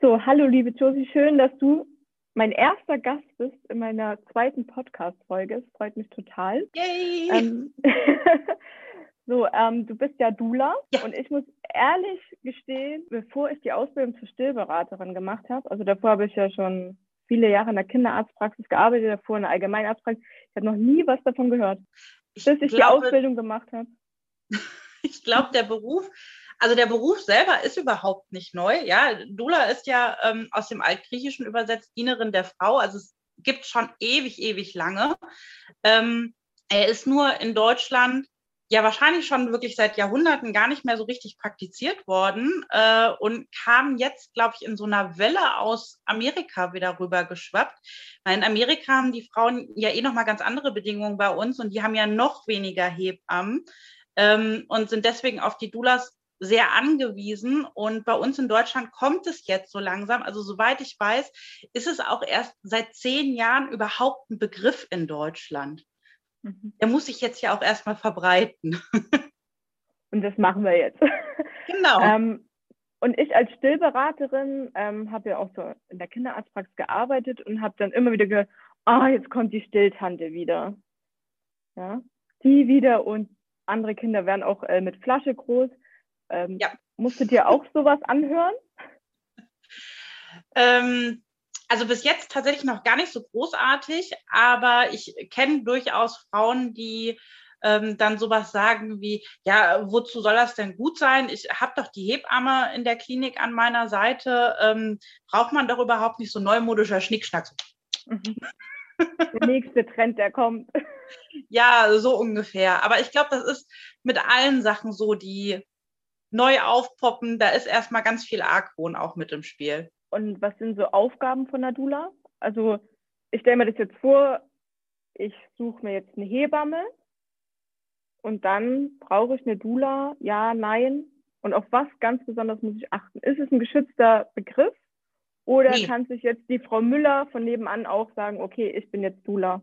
So, hallo liebe Josie, schön, dass du mein erster Gast bist in meiner zweiten Podcast-Folge. Es freut mich total. Yay! Ähm, so, ähm, du bist ja Dula Ja. und ich muss ehrlich gestehen, bevor ich die Ausbildung zur Stillberaterin gemacht habe, also davor habe ich ja schon viele Jahre in der Kinderarztpraxis gearbeitet, davor in der Allgemeinarztpraxis, ich habe noch nie was davon gehört, Ich bis ich die glaube, Ausbildung gemacht habe. ich glaube, der Beruf, also der Beruf selber ist überhaupt nicht neu. Ja, Dula ist ja ähm, aus dem Altgriechischen übersetzt Dienerin der Frau. Also es gibt schon ewig, ewig lange. Ähm, er ist nur in Deutschland ja wahrscheinlich schon wirklich seit Jahrhunderten gar nicht mehr so richtig praktiziert worden äh, und kam jetzt, glaube ich, in so einer Welle aus Amerika wieder rüber geschwappt. Weil in Amerika haben die Frauen ja eh nochmal ganz andere Bedingungen bei uns und die haben ja noch weniger Hebammen ähm, und sind deswegen auf die Doulas sehr angewiesen. Und bei uns in Deutschland kommt es jetzt so langsam. Also soweit ich weiß, ist es auch erst seit zehn Jahren überhaupt ein Begriff in Deutschland. Mhm. Der muss sich jetzt ja auch erstmal verbreiten. Und das machen wir jetzt. Genau. Ähm, und ich als Stillberaterin ähm, habe ja auch so in der Kinderarztpraxis gearbeitet und habe dann immer wieder gehört, ah, jetzt kommt die Stilltante wieder. Ja, die wieder und andere Kinder werden auch äh, mit Flasche groß. Ähm, Ja. Musstet ihr auch sowas anhören? Ähm, also bis jetzt tatsächlich noch gar nicht so großartig, aber ich kenne durchaus Frauen, die ähm, dann sowas sagen wie, ja, wozu soll das denn gut sein? Ich habe doch die Hebamme in der Klinik an meiner Seite. Ähm, braucht man doch überhaupt nicht so neumodischer Schnickschnack. Mhm. Der nächste Trend, der kommt. Ja, so ungefähr. Aber ich glaube, das ist mit allen Sachen so, die neu aufpoppen. Da ist erstmal ganz viel Argwohn auch mit im Spiel. Und was sind so Aufgaben von der Dula? Also ich stelle mir das jetzt vor, ich suche mir jetzt eine Hebamme und dann brauche ich eine Dula, ja, nein. Und auf was ganz besonders muss ich achten? Ist es ein geschützter Begriff oder Nee. kann sich jetzt die Frau Müller von nebenan auch sagen, okay, ich bin jetzt Dula?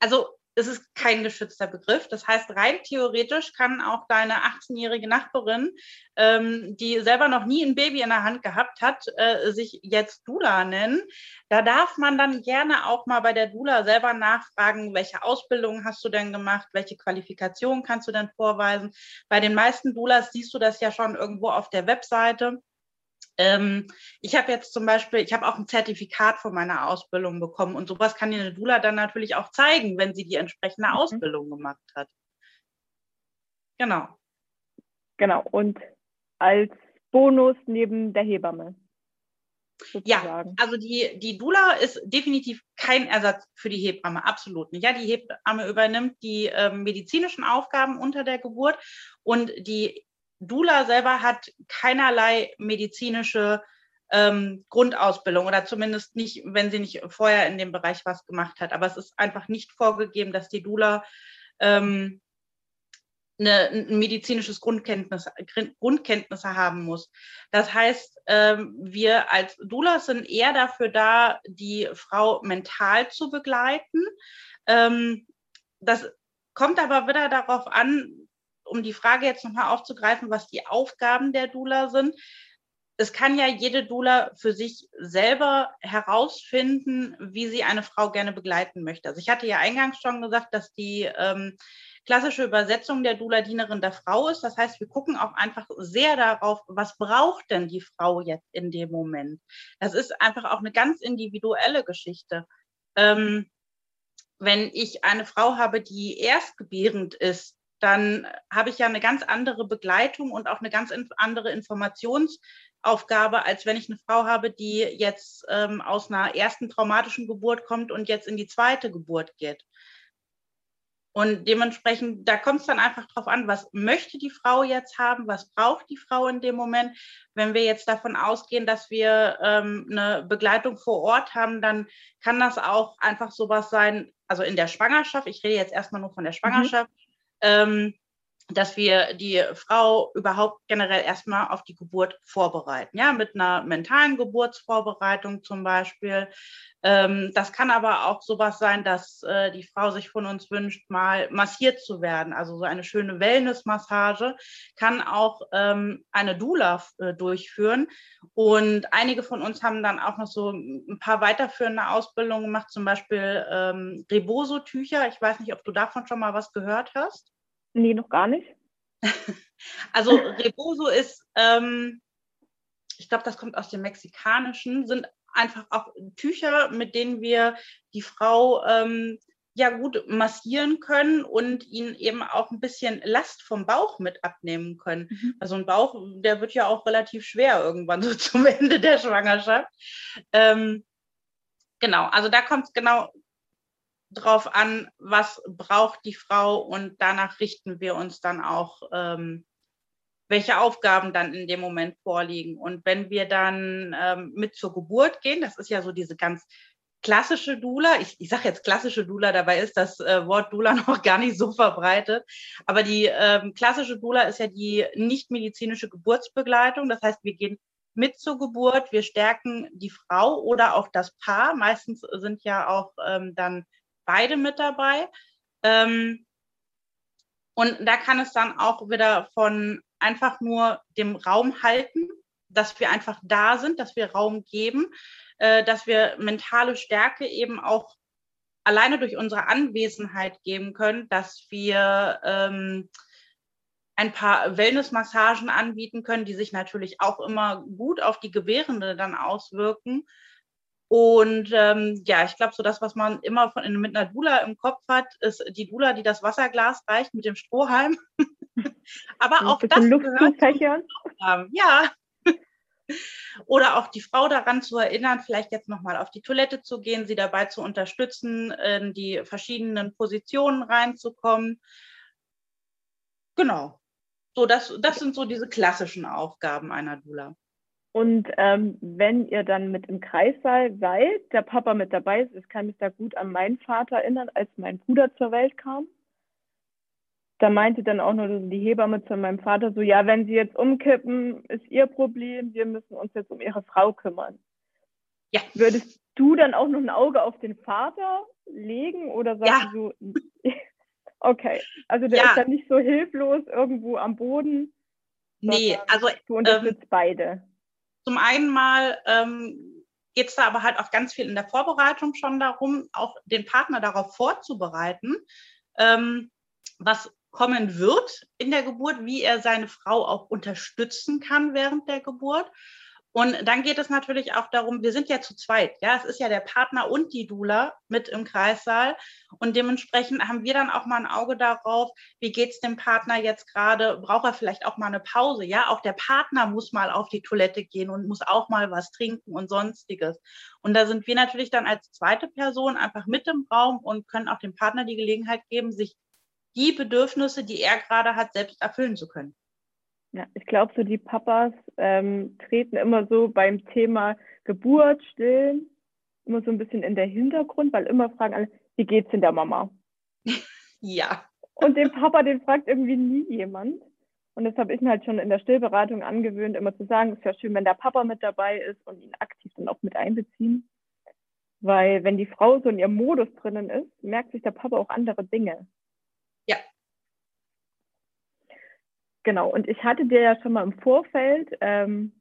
also es ist kein geschützter Begriff. Das heißt, rein theoretisch kann auch deine 18-jährige Nachbarin, ähm, die selber noch nie ein Baby in der Hand gehabt hat, äh, sich jetzt Dula nennen. Da darf man dann gerne auch mal bei der Dula selber nachfragen, welche Ausbildung hast du denn gemacht, welche Qualifikation kannst du denn vorweisen. Bei den meisten Dulas siehst du das ja schon irgendwo auf der Webseite. Ähm, ich habe jetzt zum Beispiel, ich habe auch ein Zertifikat von meiner Ausbildung bekommen und sowas kann eine Dula dann natürlich auch zeigen, wenn sie die entsprechende Mhm. Ausbildung gemacht hat. Genau. Genau. Und als Bonus neben der Hebamme. Ja, Sozusagen. also die, die Dula ist definitiv kein Ersatz für die Hebamme, absolut nicht. Ja, die Hebamme übernimmt die ähm, medizinischen Aufgaben unter der Geburt und die Dula selber hat keinerlei medizinische ähm, Grundausbildung oder zumindest nicht, wenn sie nicht vorher in dem Bereich was gemacht hat. Aber es ist einfach nicht vorgegeben, dass die Dula ähm, eine, ein medizinisches Grundkenntnis, Grundkenntnisse haben muss. Das heißt, ähm, wir als Doulas sind eher dafür da, die Frau mental zu begleiten. Ähm, das kommt aber wieder darauf an, um die Frage jetzt nochmal aufzugreifen, was die Aufgaben der Doula sind. Es kann ja jede Doula für sich selber herausfinden, wie sie eine Frau gerne begleiten möchte. Also ich hatte ja eingangs schon gesagt, dass die ähm, klassische Übersetzung der Doula Dienerin der Frau ist. Das heißt, wir gucken auch einfach sehr darauf, was braucht denn die Frau jetzt in dem Moment. Das ist einfach auch eine ganz individuelle Geschichte. Ähm, wenn ich eine Frau habe, die erstgebärend ist, dann habe ich ja eine ganz andere Begleitung und auch eine ganz andere Informationsaufgabe, als wenn ich eine Frau habe, die jetzt ähm, aus einer ersten traumatischen Geburt kommt und jetzt in die zweite Geburt geht. Und dementsprechend, da kommt es dann einfach drauf an, was möchte die Frau jetzt haben, was braucht die Frau in dem Moment. Wenn wir jetzt davon ausgehen, dass wir ähm, eine Begleitung vor Ort haben, dann kann das auch einfach sowas sein, also in der Schwangerschaft, ich rede jetzt erstmal nur von der Schwangerschaft, mhm. Ähm, dass wir die Frau überhaupt generell erstmal auf die Geburt vorbereiten, ja, mit einer mentalen Geburtsvorbereitung zum Beispiel. Ähm, das kann aber auch sowas sein, dass äh, die Frau sich von uns wünscht, mal massiert zu werden. Also so eine schöne Wellnessmassage kann auch ähm, eine Doula äh, durchführen. Und einige von uns haben dann auch noch so ein paar weiterführende Ausbildungen gemacht, zum Beispiel ähm, Reboso-Tücher. Ich weiß nicht, ob du davon schon mal was gehört hast. Nee, noch gar nicht. also Reboso ist, ähm, ich glaube, das kommt aus dem Mexikanischen, sind einfach auch Tücher, mit denen wir die Frau ähm, ja gut massieren können und ihnen eben auch ein bisschen Last vom Bauch mit abnehmen können. Mhm. Also ein Bauch, der wird ja auch relativ schwer irgendwann so zum Ende der Schwangerschaft. Ähm, genau, also da kommt es genau drauf an, was braucht die Frau und danach richten wir uns dann auch, ähm, welche Aufgaben dann in dem Moment vorliegen. Und wenn wir dann ähm, mit zur Geburt gehen, das ist ja so diese ganz klassische Dula, ich, ich sage jetzt klassische Dula, dabei ist das äh, Wort Dula noch gar nicht so verbreitet, aber die ähm, klassische Dula ist ja die nicht medizinische Geburtsbegleitung. Das heißt, wir gehen mit zur Geburt, wir stärken die Frau oder auch das Paar. Meistens sind ja auch ähm, dann beide mit dabei. Ähm, und da kann es dann auch wieder von einfach nur dem Raum halten, dass wir einfach da sind, dass wir Raum geben, äh, dass wir mentale Stärke eben auch alleine durch unsere Anwesenheit geben können, dass wir ähm, ein paar Wellnessmassagen anbieten können, die sich natürlich auch immer gut auf die Gebärende dann auswirken. Und ähm, ja, ich glaube, so das, was man immer von, mit einer Dula im Kopf hat, ist die Dula, die das Wasserglas reicht mit dem Strohhalm. Aber auch das gehört Ja. Oder auch die Frau daran zu erinnern, vielleicht jetzt nochmal auf die Toilette zu gehen, sie dabei zu unterstützen, in die verschiedenen Positionen reinzukommen. Genau. So, das, das sind so diese klassischen Aufgaben einer Dula. Und ähm, wenn ihr dann mit im Kreissaal seid, der Papa mit dabei ist, ich kann mich da gut an meinen Vater erinnern, als mein Bruder zur Welt kam. Da meinte dann auch nur die Hebamme zu meinem Vater so, ja, wenn sie jetzt umkippen, ist ihr Problem, wir müssen uns jetzt um ihre Frau kümmern. Ja. Würdest du dann auch noch ein Auge auf den Vater legen oder sagst ja. du, okay, also der ja. ist dann nicht so hilflos irgendwo am Boden. Nee, also du unterstützt ähm, beide. Zum einen mal ähm, geht es da aber halt auch ganz viel in der Vorbereitung schon darum, auch den Partner darauf vorzubereiten, ähm, was kommen wird in der Geburt, wie er seine Frau auch unterstützen kann während der Geburt. Und dann geht es natürlich auch darum, wir sind ja zu zweit, ja, es ist ja der Partner und die Dula mit im Kreissaal und dementsprechend haben wir dann auch mal ein Auge darauf, wie geht es dem Partner jetzt gerade, braucht er vielleicht auch mal eine Pause, ja, auch der Partner muss mal auf die Toilette gehen und muss auch mal was trinken und sonstiges. Und da sind wir natürlich dann als zweite Person einfach mit im Raum und können auch dem Partner die Gelegenheit geben, sich die Bedürfnisse, die er gerade hat, selbst erfüllen zu können. Ja, ich glaube, so die Papas ähm, treten immer so beim Thema Geburt, Stillen, immer so ein bisschen in der Hintergrund, weil immer fragen alle, wie geht's denn der Mama? ja. Und den Papa, den fragt irgendwie nie jemand. Und das habe ich mir halt schon in der Stillberatung angewöhnt, immer zu sagen, es ist ja schön, wenn der Papa mit dabei ist und ihn aktiv dann auch mit einbeziehen. Weil wenn die Frau so in ihrem Modus drinnen ist, merkt sich der Papa auch andere Dinge. Ja, Genau, und ich hatte dir ja schon mal im Vorfeld ähm,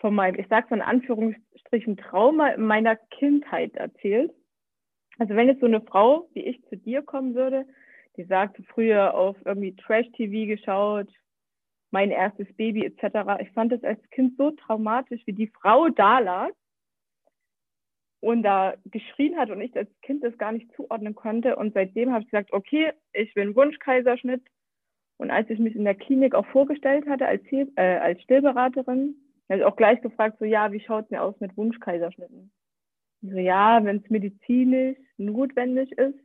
von meinem, ich sage so in Anführungsstrichen, Trauma in meiner Kindheit erzählt. Also wenn jetzt so eine Frau wie ich zu dir kommen würde, die sagt früher auf irgendwie Trash-TV geschaut, mein erstes Baby etc. Ich fand das als Kind so traumatisch, wie die Frau da lag und da geschrien hat und ich als Kind das gar nicht zuordnen konnte. Und seitdem habe ich gesagt, okay, ich einen Wunschkaiserschnitt, und als ich mich in der Klinik auch vorgestellt hatte als, äh, als Stillberaterin, habe ich auch gleich gefragt, so ja, wie schaut es mir aus mit Wunschkaiserschnitten? So ja, wenn es medizinisch notwendig ist,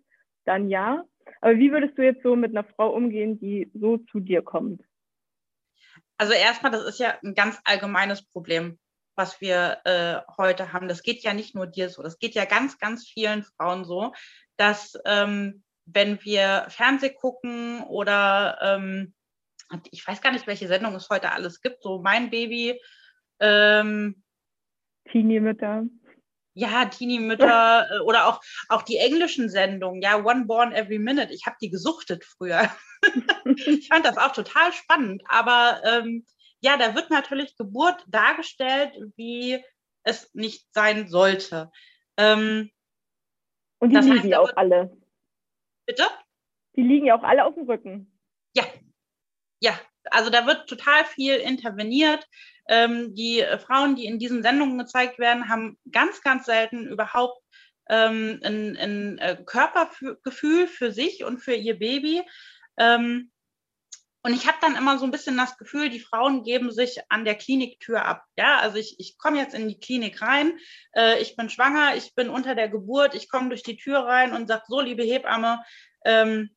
dann ja. Aber wie würdest du jetzt so mit einer Frau umgehen, die so zu dir kommt? Also erstmal, das ist ja ein ganz allgemeines Problem, was wir äh, heute haben. Das geht ja nicht nur dir so, das geht ja ganz, ganz vielen Frauen so, dass ähm, wenn wir Fernseh gucken oder ähm, ich weiß gar nicht, welche Sendung es heute alles gibt, so mein Baby, ähm, Teenie-Mütter. Ja, Teenie-Mütter äh, oder auch, auch die englischen Sendungen, ja, One Born Every Minute. Ich habe die gesuchtet früher. ich fand das auch total spannend. Aber ähm, ja, da wird natürlich Geburt dargestellt, wie es nicht sein sollte. Ähm, Und die liegen ja auch alle. Bitte? Die liegen ja auch alle auf dem Rücken. Ja, ja, also da wird total viel interveniert. Ähm, die äh, Frauen, die in diesen Sendungen gezeigt werden, haben ganz, ganz selten überhaupt ähm, ein, ein äh, Körpergefühl für sich und für ihr Baby. Ähm, und ich habe dann immer so ein bisschen das Gefühl, die Frauen geben sich an der Kliniktür ab. Ja, also ich, ich komme jetzt in die Klinik rein, äh, ich bin schwanger, ich bin unter der Geburt, ich komme durch die Tür rein und sage, so, liebe Hebamme, ähm,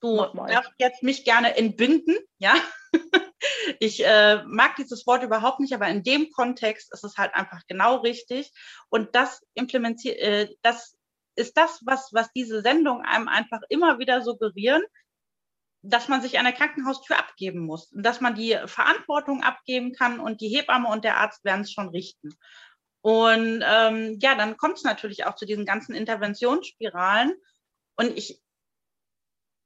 du darfst jetzt mich gerne entbinden, ja. ich äh, mag dieses Wort überhaupt nicht, aber in dem Kontext ist es halt einfach genau richtig. Und das implementiert, äh, das ist das, was, was diese Sendung einem einfach immer wieder suggerieren, dass man sich an der Krankenhaustür abgeben muss, dass man die Verantwortung abgeben kann und die Hebamme und der Arzt werden es schon richten. Und ähm, ja, dann kommt es natürlich auch zu diesen ganzen Interventionsspiralen. Und ich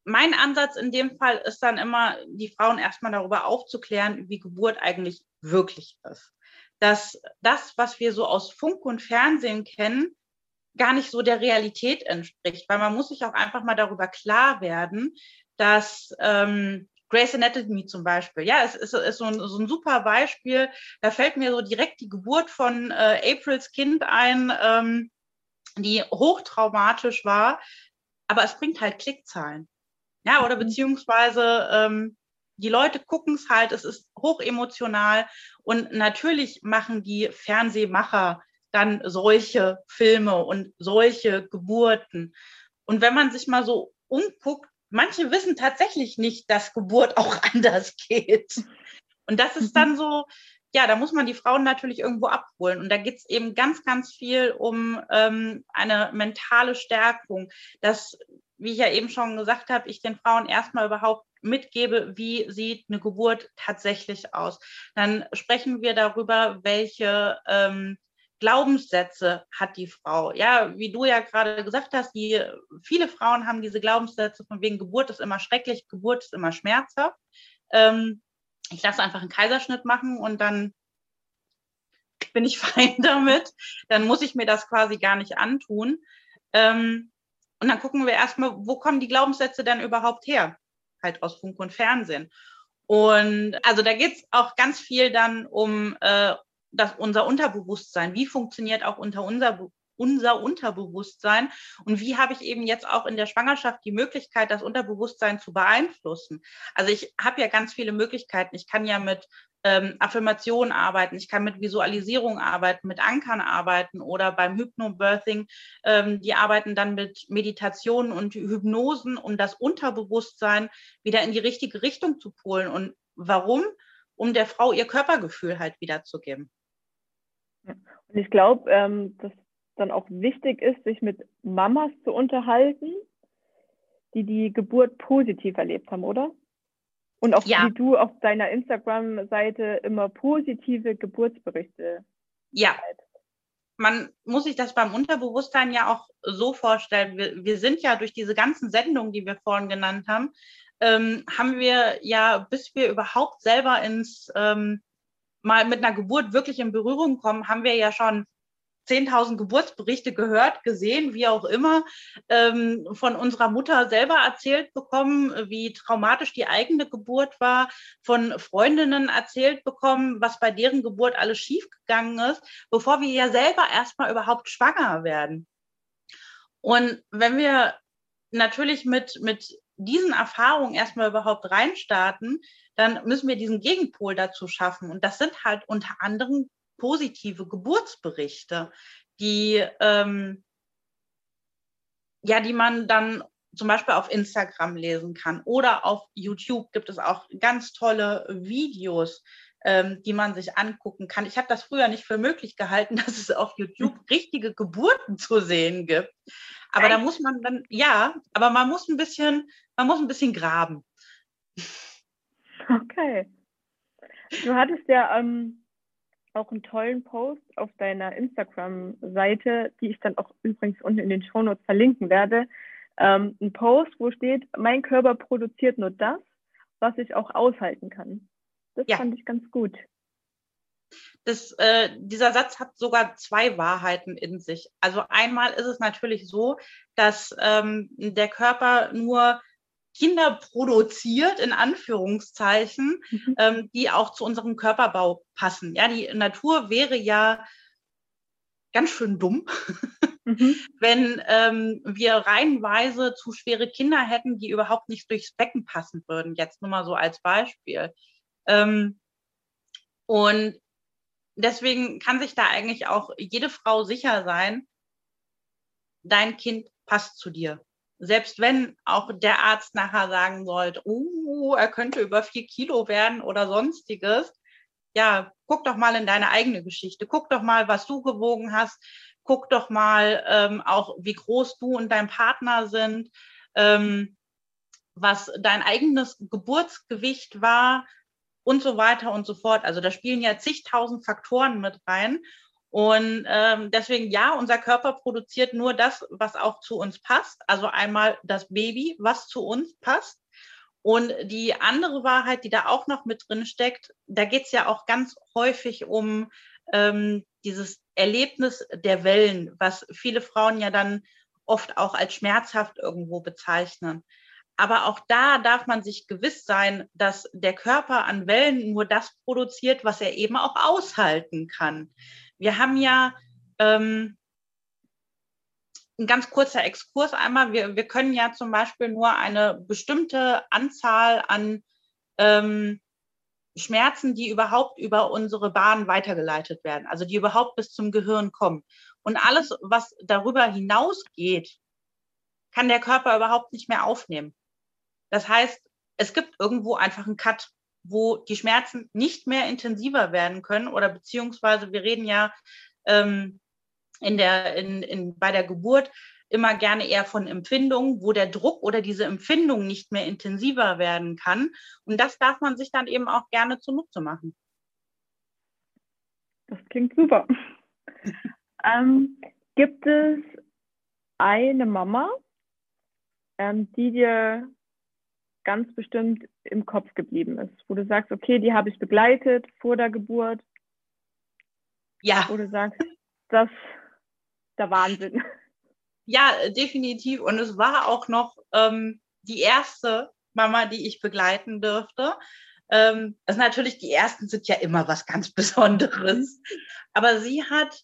mein Ansatz in dem Fall ist dann immer, die Frauen erstmal darüber aufzuklären, wie Geburt eigentlich wirklich ist. Dass das, was wir so aus Funk und Fernsehen kennen, gar nicht so der Realität entspricht. Weil man muss sich auch einfach mal darüber klar werden, dass ähm, Grace Anatomy zum Beispiel, ja, es ist, ist so, ein, so, ein, super Beispiel. Da fällt mir so direkt die Geburt von äh, Aprils Kind ein, ähm, die hochtraumatisch war, aber es bringt halt Klickzahlen. Ja, oder mhm. beziehungsweise ähm, die Leute gucken es halt, es ist hochemotional und natürlich machen die Fernsehmacher dann solche Filme und solche Geburten. Und wenn man sich mal so umguckt, manche wissen tatsächlich nicht, dass Geburt auch anders geht. Und das ist dann mhm. so, ja, da muss man die Frauen natürlich irgendwo abholen. Und da geht es eben ganz, ganz viel um ähm, eine mentale Stärkung, dass wie ich ja eben schon gesagt habe, ich den Frauen erstmal überhaupt mitgebe, wie sieht eine Geburt tatsächlich aus. Dann sprechen wir darüber, welche ähm, Glaubenssätze hat die Frau. Ja, wie du ja gerade gesagt hast, die, viele Frauen haben diese Glaubenssätze von wegen Geburt ist immer schrecklich, Geburt ist immer schmerzhaft. Ähm, ich lasse einfach einen Kaiserschnitt machen und dann bin ich fein damit. Dann muss ich mir das quasi gar nicht antun. Ähm, und dann gucken wir erstmal, wo kommen die Glaubenssätze denn überhaupt her? Halt aus Funk und Fernsehen. Und also da geht es auch ganz viel dann um äh, das, unser Unterbewusstsein. Wie funktioniert auch unter unser, unser Unterbewusstsein? Und wie habe ich eben jetzt auch in der Schwangerschaft die Möglichkeit, das Unterbewusstsein zu beeinflussen? Also ich habe ja ganz viele Möglichkeiten. Ich kann ja mit ähm, Affirmationen arbeiten, ich kann mit Visualisierung arbeiten, mit Ankern arbeiten oder beim Hypnobirthing, ähm, die arbeiten dann mit Meditationen und Hypnosen, um das Unterbewusstsein wieder in die richtige Richtung zu polen. Und warum? Um der Frau ihr Körpergefühl halt wiederzugeben. Und ich glaube, ähm, dass dann auch wichtig ist, sich mit Mamas zu unterhalten, die die Geburt positiv erlebt haben, oder? Und auch ja. wie du auf deiner Instagram-Seite immer positive Geburtsberichte. Ja. Schreibst. Man muss sich das beim Unterbewusstsein ja auch so vorstellen. Wir, wir sind ja durch diese ganzen Sendungen, die wir vorhin genannt haben, ähm, haben wir ja, bis wir überhaupt selber ins ähm, mal mit einer Geburt wirklich in Berührung kommen, haben wir ja schon 10.000 Geburtsberichte gehört, gesehen, wie auch immer, ähm, von unserer Mutter selber erzählt bekommen, wie traumatisch die eigene Geburt war, von Freundinnen erzählt bekommen, was bei deren Geburt alles schiefgegangen ist, bevor wir ja selber erstmal überhaupt schwanger werden. Und wenn wir natürlich mit, mit diesen Erfahrungen erstmal überhaupt reinstarten, dann müssen wir diesen Gegenpol dazu schaffen. Und das sind halt unter anderem positive Geburtsberichte, die, ähm, ja, die man dann zum Beispiel auf Instagram lesen kann oder auf YouTube gibt es auch ganz tolle Videos, ähm, die man sich angucken kann. Ich habe das früher nicht für möglich gehalten, dass es auf YouTube richtige Geburten zu sehen gibt. Aber da muss man dann, ja, aber man muss ein bisschen, man muss ein bisschen graben. Okay. Du hattest ja ähm, auch einen tollen Post auf deiner Instagram-Seite, die ich dann auch übrigens unten in den Shownotes verlinken werde. Ähm, ein Post, wo steht, mein Körper produziert nur das, was ich auch aushalten kann. Das ja. fand ich ganz gut. Das, äh, dieser Satz hat sogar zwei Wahrheiten in sich. Also einmal ist es natürlich so, dass ähm, der Körper nur Kinder produziert, in Anführungszeichen, mhm. ähm, die auch zu unserem Körperbau passen. Ja, die Natur wäre ja ganz schön dumm, mhm. wenn ähm, wir reihenweise zu schwere Kinder hätten, die überhaupt nicht durchs Becken passen würden. Jetzt nur mal so als Beispiel. Ähm, und deswegen kann sich da eigentlich auch jede Frau sicher sein, dein Kind passt zu dir. Selbst wenn auch der Arzt nachher sagen sollte, uh, er könnte über vier Kilo werden oder sonstiges, ja, guck doch mal in deine eigene Geschichte, guck doch mal, was du gewogen hast, guck doch mal ähm, auch, wie groß du und dein Partner sind, ähm, was dein eigenes Geburtsgewicht war und so weiter und so fort. Also da spielen ja zigtausend Faktoren mit rein. Und ähm, deswegen, ja, unser Körper produziert nur das, was auch zu uns passt. Also einmal das Baby, was zu uns passt. Und die andere Wahrheit, die da auch noch mit drin steckt, da geht es ja auch ganz häufig um ähm, dieses Erlebnis der Wellen, was viele Frauen ja dann oft auch als schmerzhaft irgendwo bezeichnen. Aber auch da darf man sich gewiss sein, dass der Körper an Wellen nur das produziert, was er eben auch aushalten kann. Wir haben ja ähm, ein ganz kurzer Exkurs einmal. Wir, wir können ja zum Beispiel nur eine bestimmte Anzahl an ähm, Schmerzen, die überhaupt über unsere Bahn weitergeleitet werden, also die überhaupt bis zum Gehirn kommen. Und alles, was darüber hinausgeht, kann der Körper überhaupt nicht mehr aufnehmen. Das heißt, es gibt irgendwo einfach einen Cut wo die Schmerzen nicht mehr intensiver werden können oder beziehungsweise wir reden ja ähm, in der, in, in, bei der Geburt immer gerne eher von Empfindungen, wo der Druck oder diese Empfindung nicht mehr intensiver werden kann. Und das darf man sich dann eben auch gerne zunutze machen. Das klingt super. ähm, gibt es eine Mama, ähm, die dir ganz bestimmt im Kopf geblieben ist, wo du sagst, okay, die habe ich begleitet vor der Geburt. Ja. Wo du sagst, das ist der Wahnsinn. Ja, definitiv. Und es war auch noch ähm, die erste Mama, die ich begleiten durfte. Ähm, also natürlich, die ersten sind ja immer was ganz Besonderes. Mhm. Aber sie hat,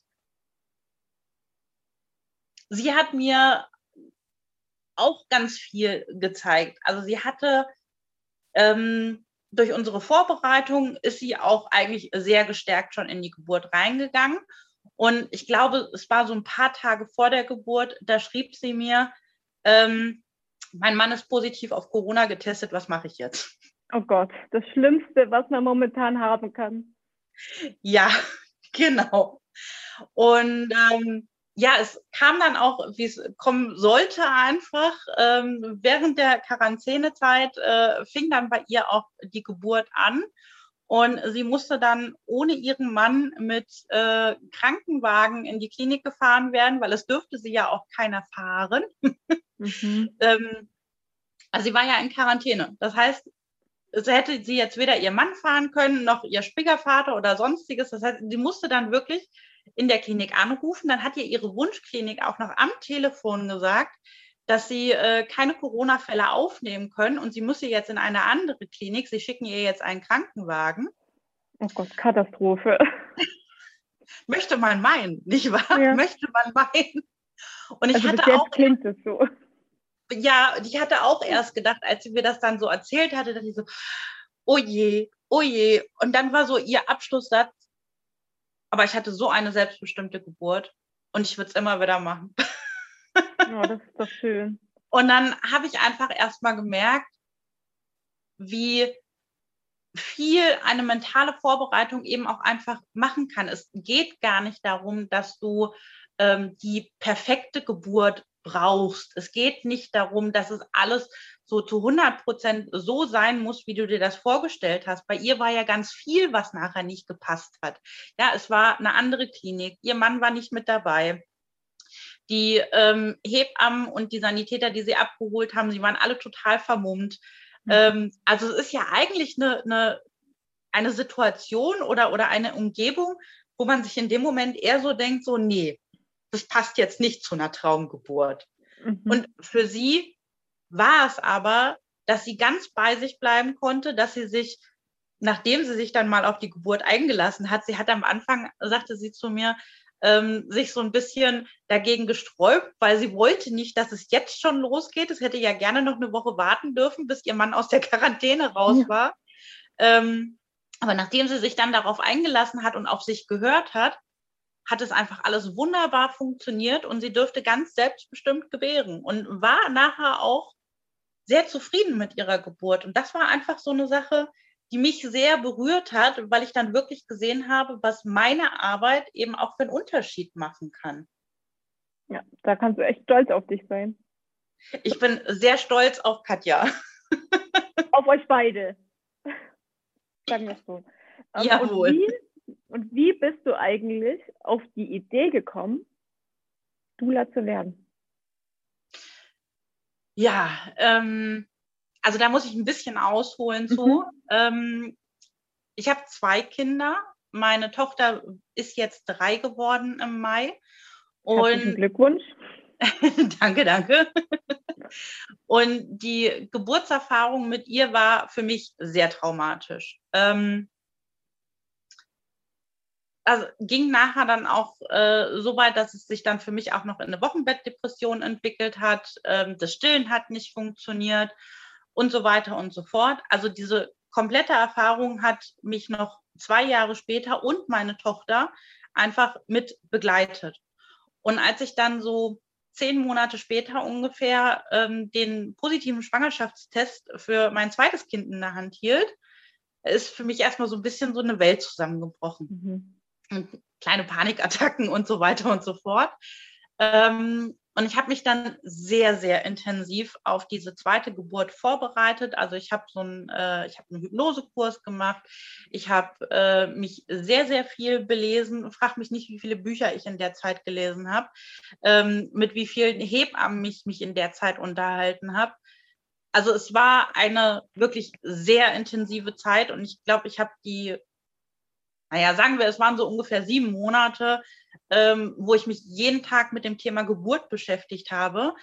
sie hat mir auch ganz viel gezeigt. Also sie hatte ähm, durch unsere Vorbereitung ist sie auch eigentlich sehr gestärkt schon in die Geburt reingegangen. Und ich glaube, es war so ein paar Tage vor der Geburt, da schrieb sie mir, ähm, mein Mann ist positiv auf Corona getestet, was mache ich jetzt? Oh Gott, das Schlimmste, was man momentan haben kann. Ja, genau. Und ähm, ja, es kam dann auch, wie es kommen sollte, einfach. Ähm, während der Quarantänezeit äh, fing dann bei ihr auch die Geburt an. Und sie musste dann ohne ihren Mann mit äh, Krankenwagen in die Klinik gefahren werden, weil es dürfte sie ja auch keiner fahren. Mhm. ähm, also sie war ja in Quarantäne. Das heißt, es hätte sie jetzt weder ihr Mann fahren können, noch ihr Schwiegervater oder sonstiges. Das heißt, sie musste dann wirklich in der Klinik anrufen. Dann hat ihr ihre Wunschklinik auch noch am Telefon gesagt, dass sie äh, keine Corona-Fälle aufnehmen können und sie muss sie jetzt in eine andere Klinik. Sie schicken ihr jetzt einen Krankenwagen. Oh Gott, Katastrophe. Möchte man meinen, nicht wahr? Ja. Möchte man meinen. Und ich also hatte auch. klingt es so. Ja, ich hatte auch erst gedacht, als sie mir das dann so erzählt hatte, dass ich so, oh je, oh je. Und dann war so ihr Abschlusssatz, aber ich hatte so eine selbstbestimmte Geburt und ich würde es immer wieder machen. Ja, das ist doch schön. Und dann habe ich einfach erst mal gemerkt, wie viel eine mentale Vorbereitung eben auch einfach machen kann. Es geht gar nicht darum, dass du ähm, die perfekte Geburt brauchst. Es geht nicht darum, dass es alles so zu 100 Prozent so sein muss, wie du dir das vorgestellt hast. Bei ihr war ja ganz viel, was nachher nicht gepasst hat. Ja, es war eine andere Klinik. Ihr Mann war nicht mit dabei. Die ähm, Hebammen und die Sanitäter, die sie abgeholt haben, sie waren alle total vermummt. Mhm. Ähm, also es ist ja eigentlich eine, eine, eine Situation oder, oder eine Umgebung, wo man sich in dem Moment eher so denkt, so, nee, das passt jetzt nicht zu einer Traumgeburt. Mhm. Und für sie war es aber, dass sie ganz bei sich bleiben konnte, dass sie sich, nachdem sie sich dann mal auf die Geburt eingelassen hat, sie hat am Anfang, sagte sie zu mir, ähm, sich so ein bisschen dagegen gesträubt, weil sie wollte nicht, dass es jetzt schon losgeht. Es hätte ja gerne noch eine Woche warten dürfen, bis ihr Mann aus der Quarantäne raus ja. war. Ähm, aber nachdem sie sich dann darauf eingelassen hat und auf sich gehört hat, hat es einfach alles wunderbar funktioniert und sie dürfte ganz selbstbestimmt gebären und war nachher auch sehr zufrieden mit ihrer Geburt. Und das war einfach so eine Sache, die mich sehr berührt hat, weil ich dann wirklich gesehen habe, was meine Arbeit eben auch für einen Unterschied machen kann. Ja, da kannst du echt stolz auf dich sein. Ich bin sehr stolz auf Katja. Auf euch beide. Sagen wir es so. Ähm, Jawohl. Und wie, und wie bist du eigentlich auf die Idee gekommen, Dula zu werden? Ja, ähm, also da muss ich ein bisschen ausholen zu. Mhm. Ähm, ich habe zwei Kinder. Meine Tochter ist jetzt drei geworden im Mai. Und Herzlichen Glückwunsch. danke, danke. Und die Geburtserfahrung mit ihr war für mich sehr traumatisch. Ähm, also ging nachher dann auch äh, so weit, dass es sich dann für mich auch noch in eine Wochenbettdepression entwickelt hat. Ähm, das Stillen hat nicht funktioniert und so weiter und so fort. Also diese komplette Erfahrung hat mich noch zwei Jahre später und meine Tochter einfach mit begleitet. Und als ich dann so zehn Monate später ungefähr ähm, den positiven Schwangerschaftstest für mein zweites Kind in der Hand hielt, ist für mich erstmal so ein bisschen so eine Welt zusammengebrochen. Mhm. Kleine Panikattacken und so weiter und so fort. Ähm, und ich habe mich dann sehr, sehr intensiv auf diese zweite Geburt vorbereitet. Also ich habe so einen, äh, ich habe einen Hypnosekurs gemacht. Ich habe äh, mich sehr, sehr viel belesen. Frag mich nicht, wie viele Bücher ich in der Zeit gelesen habe, ähm, mit wie vielen Hebammen ich mich in der Zeit unterhalten habe. Also es war eine wirklich sehr intensive Zeit und ich glaube, ich habe die, naja, sagen wir, es waren so ungefähr sieben Monate, ähm, wo ich mich jeden Tag mit dem Thema Geburt beschäftigt habe,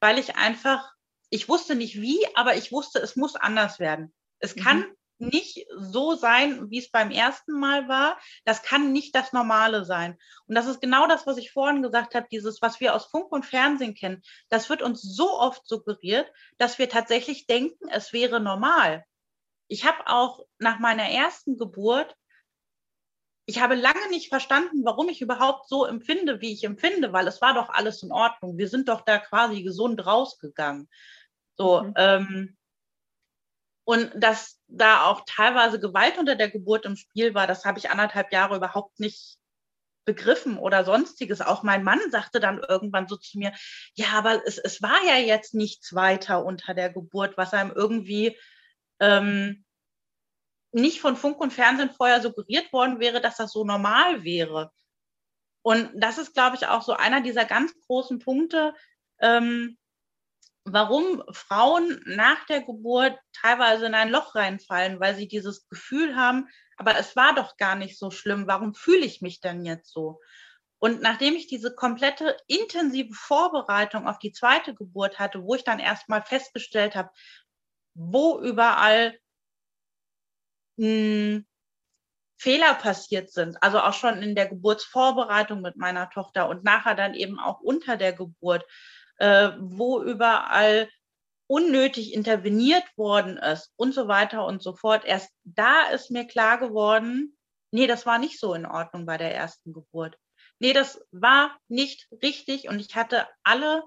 weil ich einfach, ich wusste nicht wie, aber ich wusste, es muss anders werden. Es mhm. kann nicht so sein, wie es beim ersten Mal war. Das kann nicht das Normale sein. Und das ist genau das, was ich vorhin gesagt habe, dieses, was wir aus Funk und Fernsehen kennen. Das wird uns so oft suggeriert, dass wir tatsächlich denken, es wäre normal. Ich habe auch nach meiner ersten Geburt ich habe lange nicht verstanden, warum ich überhaupt so empfinde, wie ich empfinde, weil es war doch alles in Ordnung. Wir sind doch da quasi gesund rausgegangen. So, mhm. ähm, und dass da auch teilweise Gewalt unter der Geburt im Spiel war, das habe ich anderthalb Jahre überhaupt nicht begriffen oder sonstiges. Auch mein Mann sagte dann irgendwann so zu mir, ja, aber es, es war ja jetzt nichts weiter unter der Geburt, was einem irgendwie ähm, nicht von Funk und Fernsehen vorher suggeriert worden wäre, dass das so normal wäre. Und das ist, glaube ich, auch so einer dieser ganz großen Punkte, ähm, warum Frauen nach der Geburt teilweise in ein Loch reinfallen, weil sie dieses Gefühl haben, aber es war doch gar nicht so schlimm, warum fühle ich mich denn jetzt so? Und nachdem ich diese komplette intensive Vorbereitung auf die zweite Geburt hatte, wo ich dann erstmal festgestellt habe, wo überall mh, Fehler passiert sind, also auch schon in der Geburtsvorbereitung mit meiner Tochter und nachher dann eben auch unter der Geburt, äh, wo überall unnötig interveniert worden ist und so weiter und so fort. Erst da ist mir klar geworden, nee, das war nicht so in Ordnung bei der ersten Geburt. Nee, das war nicht richtig und ich hatte alle,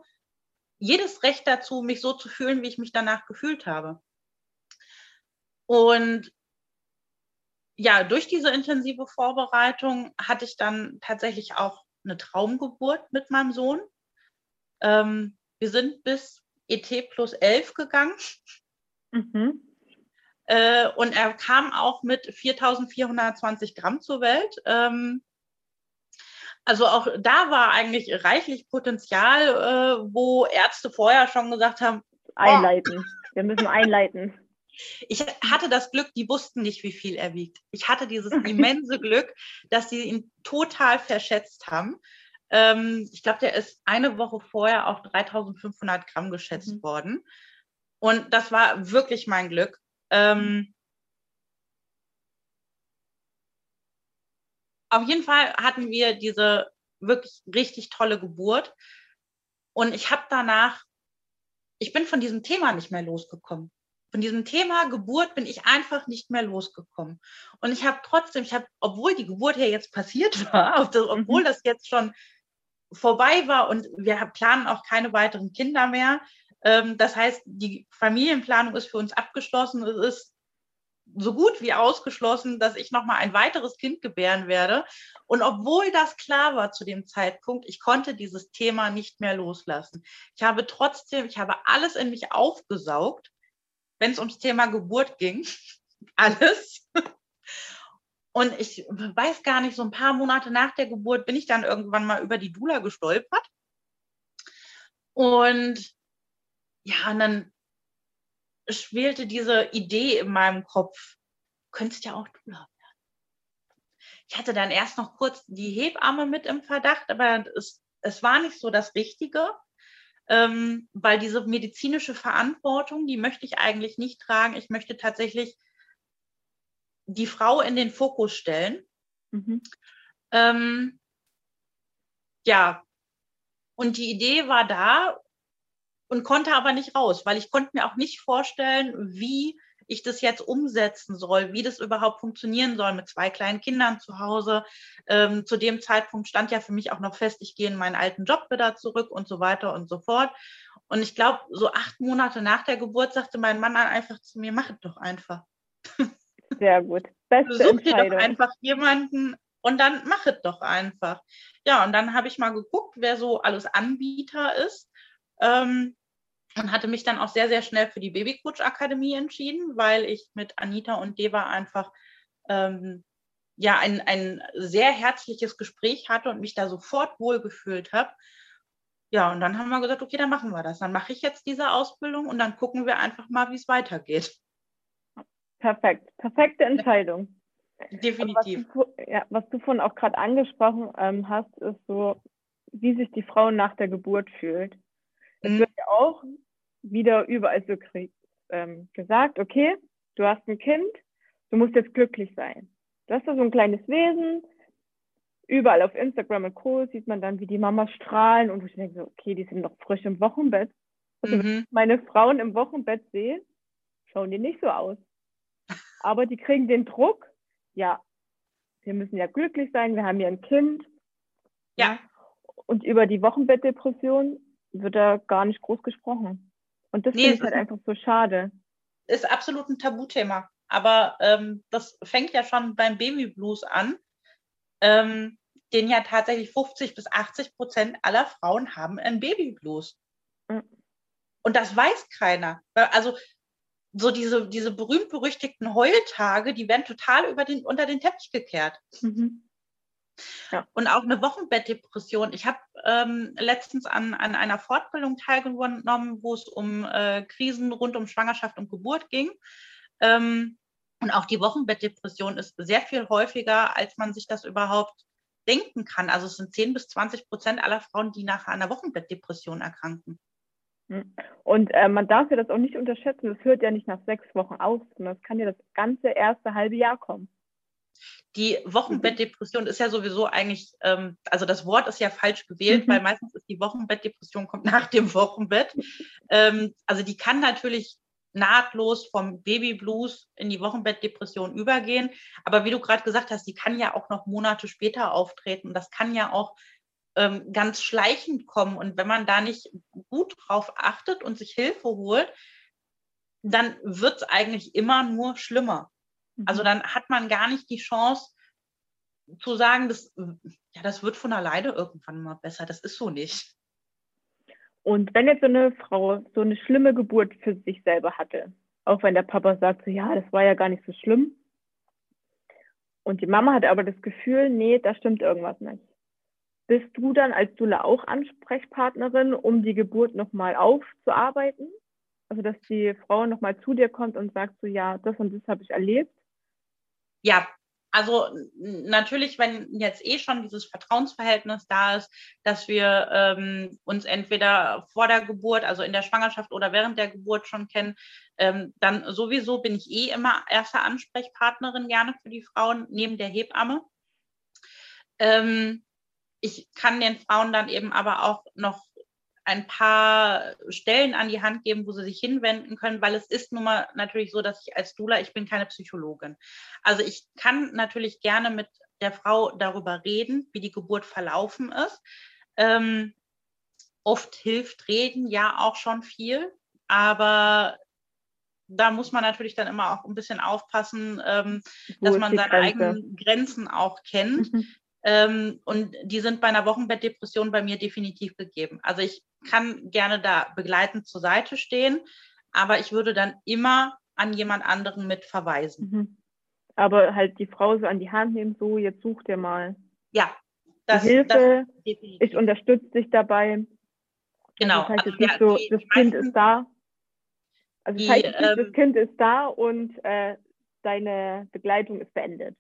jedes Recht dazu, mich so zu fühlen, wie ich mich danach gefühlt habe. Und ja, durch diese intensive Vorbereitung hatte ich dann tatsächlich auch eine Traumgeburt mit meinem Sohn. Ähm, wir sind bis ET plus 11 gegangen. Mhm. Äh, und er kam auch mit 4420 Gramm zur Welt. Ähm, also auch da war eigentlich reichlich Potenzial, äh, wo Ärzte vorher schon gesagt haben, einleiten. Oh. Wir müssen einleiten. Ich hatte das Glück, die wussten nicht, wie viel er wiegt. Ich hatte dieses immense Glück, dass sie ihn total verschätzt haben. Ähm, ich glaube, der ist eine Woche vorher auf 3500 Gramm geschätzt mhm. worden. Und das war wirklich mein Glück. Ähm, auf jeden Fall hatten wir diese wirklich richtig tolle Geburt. Und ich habe danach, ich bin von diesem Thema nicht mehr losgekommen. Von diesem Thema Geburt bin ich einfach nicht mehr losgekommen. Und ich habe trotzdem, ich habe, obwohl die Geburt ja jetzt passiert war, obwohl mhm. das jetzt schon vorbei war und wir planen auch keine weiteren Kinder mehr. Ähm, das heißt, die Familienplanung ist für uns abgeschlossen. Es ist so gut wie ausgeschlossen, dass ich noch mal ein weiteres Kind gebären werde. Und obwohl das klar war zu dem Zeitpunkt, ich konnte dieses Thema nicht mehr loslassen. Ich habe trotzdem, ich habe alles in mich aufgesaugt, wenn es ums Thema Geburt ging. Alles. Und ich weiß gar nicht, so ein paar Monate nach der Geburt bin ich dann irgendwann mal über die Dula gestolpert. Und ja, und dann schwelte diese Idee in meinem Kopf, könntest ja auch Dula werden. Ich hatte dann erst noch kurz die Hebamme mit im Verdacht, aber es, es war nicht so das Richtige, ähm, weil diese medizinische Verantwortung, die möchte ich eigentlich nicht tragen. Ich möchte tatsächlich die Frau in den Fokus stellen. Mhm. Ähm, ja, und die Idee war da und konnte aber nicht raus, weil ich konnte mir auch nicht vorstellen, wie ich das jetzt umsetzen soll, wie das überhaupt funktionieren soll mit zwei kleinen Kindern zu Hause. Ähm, zu dem Zeitpunkt stand ja für mich auch noch fest, ich gehe in meinen alten Job wieder zurück und so weiter und so fort. Und ich glaube, so acht Monate nach der Geburt sagte mein Mann dann einfach zu mir, mach es doch einfach. Sehr gut. Beste Such dir doch einfach jemanden und dann mach es doch einfach. Ja, und dann habe ich mal geguckt, wer so alles Anbieter ist. Ähm, und hatte mich dann auch sehr, sehr schnell für die Babycoach Akademie entschieden, weil ich mit Anita und Deva einfach ähm, ja ein, ein sehr herzliches Gespräch hatte und mich da sofort wohlgefühlt habe. Ja, und dann haben wir gesagt, okay, dann machen wir das. Dann mache ich jetzt diese Ausbildung und dann gucken wir einfach mal, wie es weitergeht. Perfekt, perfekte Entscheidung. Definitiv. Was du, ja, was du vorhin auch gerade angesprochen ähm, hast, ist so, wie sich die Frau nach der Geburt fühlt. Es mhm. wird ja auch wieder überall so ähm, gesagt, okay, du hast ein Kind, du musst jetzt glücklich sein. Du hast da so ein kleines Wesen. Überall auf Instagram und Co. sieht man dann, wie die Mamas strahlen und ich denke so, okay, die sind noch frisch im Wochenbett. Also mhm. wenn ich meine Frauen im Wochenbett sehe, schauen die nicht so aus. Aber die kriegen den Druck, ja, wir müssen ja glücklich sein, wir haben ja ein Kind. Ja. Und über die Wochenbettdepression wird da gar nicht groß gesprochen. Und das nee, finde ich halt einfach so schade. Ist absolut ein Tabuthema. Aber ähm, das fängt ja schon beim Babyblues an, ähm, den ja tatsächlich 50 bis 80 Prozent aller Frauen haben einen Babyblues. Mhm. Und das weiß keiner. Also so diese, diese berühmt-berüchtigten Heultage, die werden total über den, unter den Teppich gekehrt. Mhm. Ja. Und auch eine Wochenbettdepression. Ich habe ähm, letztens an, an einer Fortbildung teilgenommen, wo es um äh, Krisen rund um Schwangerschaft und Geburt ging. Ähm, und auch die Wochenbettdepression ist sehr viel häufiger, als man sich das überhaupt denken kann. Also es sind 10 bis 20 Prozent aller Frauen, die nach einer Wochenbettdepression erkranken. Hm. Und äh, man darf ja das auch nicht unterschätzen. Das hört ja nicht nach sechs Wochen auf, sondern es kann ja das ganze erste halbe Jahr kommen. Die Wochenbettdepression ist ja sowieso eigentlich, ähm, also das Wort ist ja falsch gewählt, mhm. weil meistens ist die Wochenbettdepression kommt nach dem Wochenbett. Ähm, also die kann natürlich nahtlos vom Babyblues in die Wochenbettdepression übergehen. Aber wie du gerade gesagt hast, die kann ja auch noch Monate später auftreten. Das kann ja auch ähm, ganz schleichend kommen. Und wenn man da nicht gut drauf achtet und sich Hilfe holt, dann wird es eigentlich immer nur schlimmer. Also mhm. dann hat man gar nicht die Chance zu sagen, das, ja, das wird von alleine irgendwann mal besser. Das ist so nicht. Und wenn jetzt so eine Frau so eine schlimme Geburt für sich selber hatte, auch wenn der Papa sagt, so, ja, das war ja gar nicht so schlimm. Und die Mama hat aber das Gefühl, nee, da stimmt irgendwas nicht. Bist du dann als Dula auch Ansprechpartnerin, um die Geburt nochmal aufzuarbeiten? Also, dass die Frau nochmal zu dir kommt und sagt so, ja, das und das habe ich erlebt? Ja, also natürlich, wenn jetzt eh schon dieses Vertrauensverhältnis da ist, dass wir ähm, uns entweder vor der Geburt, also in der Schwangerschaft oder während der Geburt schon kennen, ähm, dann sowieso bin ich eh immer erste Ansprechpartnerin gerne für die Frauen neben der Hebamme. Ähm, ich kann den Frauen dann eben aber auch noch ein paar Stellen an die Hand geben, wo sie sich hinwenden können, weil es ist nun mal natürlich so, dass ich als Dula, ich bin keine Psychologin. Also ich kann natürlich gerne mit der Frau darüber reden, wie die Geburt verlaufen ist. Ähm, oft hilft Reden ja auch schon viel, aber da muss man natürlich dann immer auch ein bisschen aufpassen, ähm, dass man seine Grenze? eigenen Grenzen auch kennt. Mhm. Ähm, und die sind bei einer Wochenbettdepression bei mir definitiv gegeben. Also ich kann gerne da begleitend zur Seite stehen, aber ich würde dann immer an jemand anderen mit verweisen. Mhm. Aber halt die Frau so an die Hand nehmen, so jetzt such dir mal. Ja, das, Hilfe, das ich unterstütze dich dabei. Genau. Das heißt also, nicht so, das Kind ist da. Also das heißt ähm, das Kind ist da und äh, deine Begleitung ist beendet.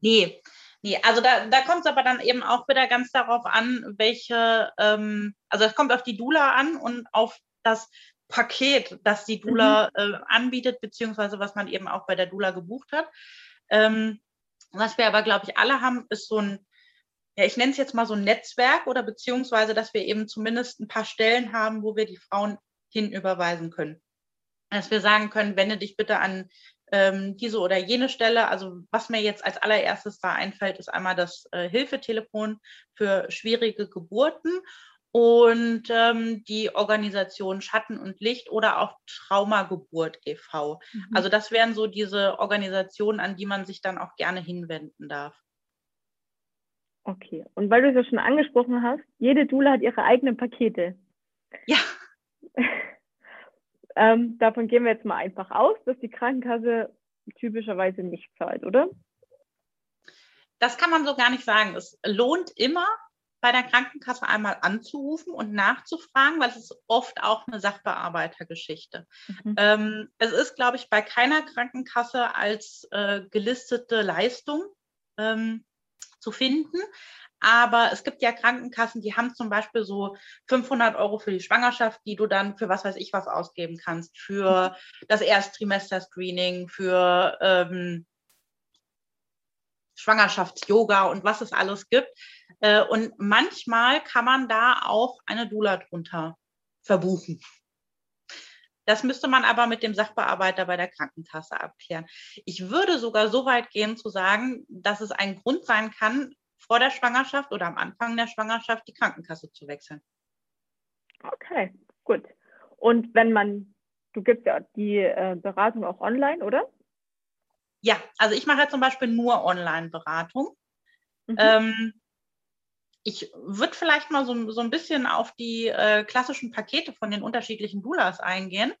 Nee, Nee, also da, da kommt es aber dann eben auch wieder ganz darauf an, welche, ähm, also es kommt auf die Dula an und auf das Paket, das die Dula mhm. äh, anbietet, beziehungsweise was man eben auch bei der Dula gebucht hat. Ähm, was wir aber, glaube ich, alle haben, ist so ein, ja, ich nenne es jetzt mal so ein Netzwerk oder beziehungsweise, dass wir eben zumindest ein paar Stellen haben, wo wir die Frauen hinüberweisen können. Dass wir sagen können, wende dich bitte an ähm, diese oder jene Stelle. Also was mir jetzt als allererstes da einfällt, ist einmal das äh, Hilfetelefon für schwierige Geburten und ähm, die Organisation Schatten und Licht oder auch Traumageburt e.V. Mhm. Also das wären so diese Organisationen, an die man sich dann auch gerne hinwenden darf. Okay, und weil du es ja schon angesprochen hast, jede Dula hat ihre eigenen Pakete. Ja. Ähm, davon gehen wir jetzt mal einfach aus, dass die Krankenkasse typischerweise nicht zahlt, oder? Das kann man so gar nicht sagen. Es lohnt immer, bei der Krankenkasse einmal anzurufen und nachzufragen, weil es ist oft auch eine Sachbearbeitergeschichte. Mhm. Ähm, es ist, glaube ich, bei keiner Krankenkasse als äh, gelistete Leistung ähm, zu finden. Aber es gibt ja Krankenkassen, die haben zum Beispiel so 500 Euro für die Schwangerschaft, die du dann für was weiß ich was ausgeben kannst, für das Ersttrimester-Screening, für ähm, Schwangerschafts-Yoga und was es alles gibt. Äh, und manchmal kann man da auch eine Dula drunter verbuchen. Das müsste man aber mit dem Sachbearbeiter bei der Krankenkasse abklären. Ich würde sogar so weit gehen zu sagen, dass es ein Grund sein kann, vor der Schwangerschaft oder am Anfang der Schwangerschaft die Krankenkasse zu wechseln. Okay, gut. Und wenn man, du gibst ja die äh, Beratung auch online, oder? Ja, also ich mache ja zum Beispiel nur Online-Beratung. Mhm. Ähm, ich würde vielleicht mal so, so ein bisschen auf die äh, klassischen Pakete von den unterschiedlichen Doulas eingehen.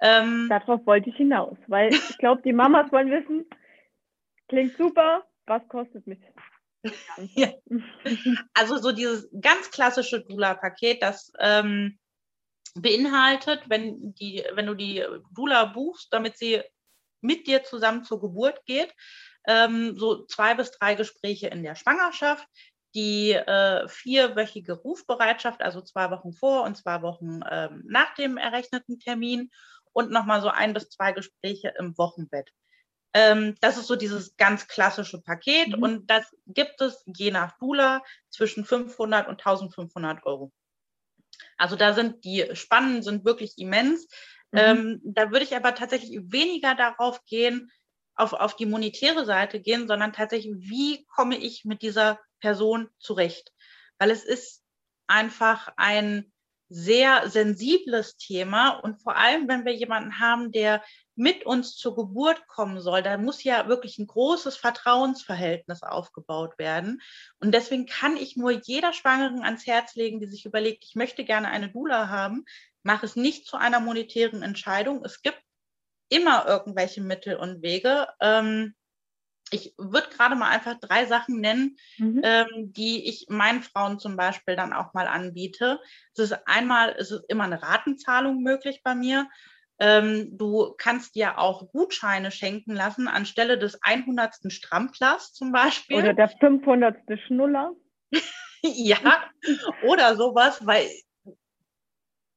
Ähm, Darauf wollte ich hinaus, weil ich glaube, die Mamas wollen wissen, klingt super, was kostet mich? Ja. Also so dieses ganz klassische Dula-Paket, das ähm, beinhaltet, wenn, die, wenn du die Dula buchst, damit sie mit dir zusammen zur Geburt geht, ähm, so zwei bis drei Gespräche in der Schwangerschaft, die äh, vierwöchige Rufbereitschaft, also zwei Wochen vor und zwei Wochen ähm, nach dem errechneten Termin und nochmal so ein bis zwei Gespräche im Wochenbett. Ähm, das ist so dieses ganz klassische Paket mhm. und das gibt es je nach Dula zwischen 500 und 1500 Euro. Also da sind die Spannen sind wirklich immens. Mhm. Ähm, da würde ich aber tatsächlich weniger darauf gehen, auf, auf die monetäre Seite gehen, sondern tatsächlich, wie komme ich mit dieser Person zurecht? Weil es ist einfach ein sehr sensibles Thema und vor allem, wenn wir jemanden haben, der mit uns zur Geburt kommen soll, da muss ja wirklich ein großes Vertrauensverhältnis aufgebaut werden. Und deswegen kann ich nur jeder Schwangeren ans Herz legen, die sich überlegt, ich möchte gerne eine Dula haben, mach es nicht zu einer monetären Entscheidung. Es gibt immer irgendwelche Mittel und Wege. Ähm, ich würde gerade mal einfach drei Sachen nennen, mhm. ähm, die ich meinen Frauen zum Beispiel dann auch mal anbiete. Es ist einmal, es ist immer eine Ratenzahlung möglich bei mir. Ähm, du kannst dir auch Gutscheine schenken lassen anstelle des 100. Stramplers zum Beispiel. Oder der 500. Schnuller. ja, oder sowas, weil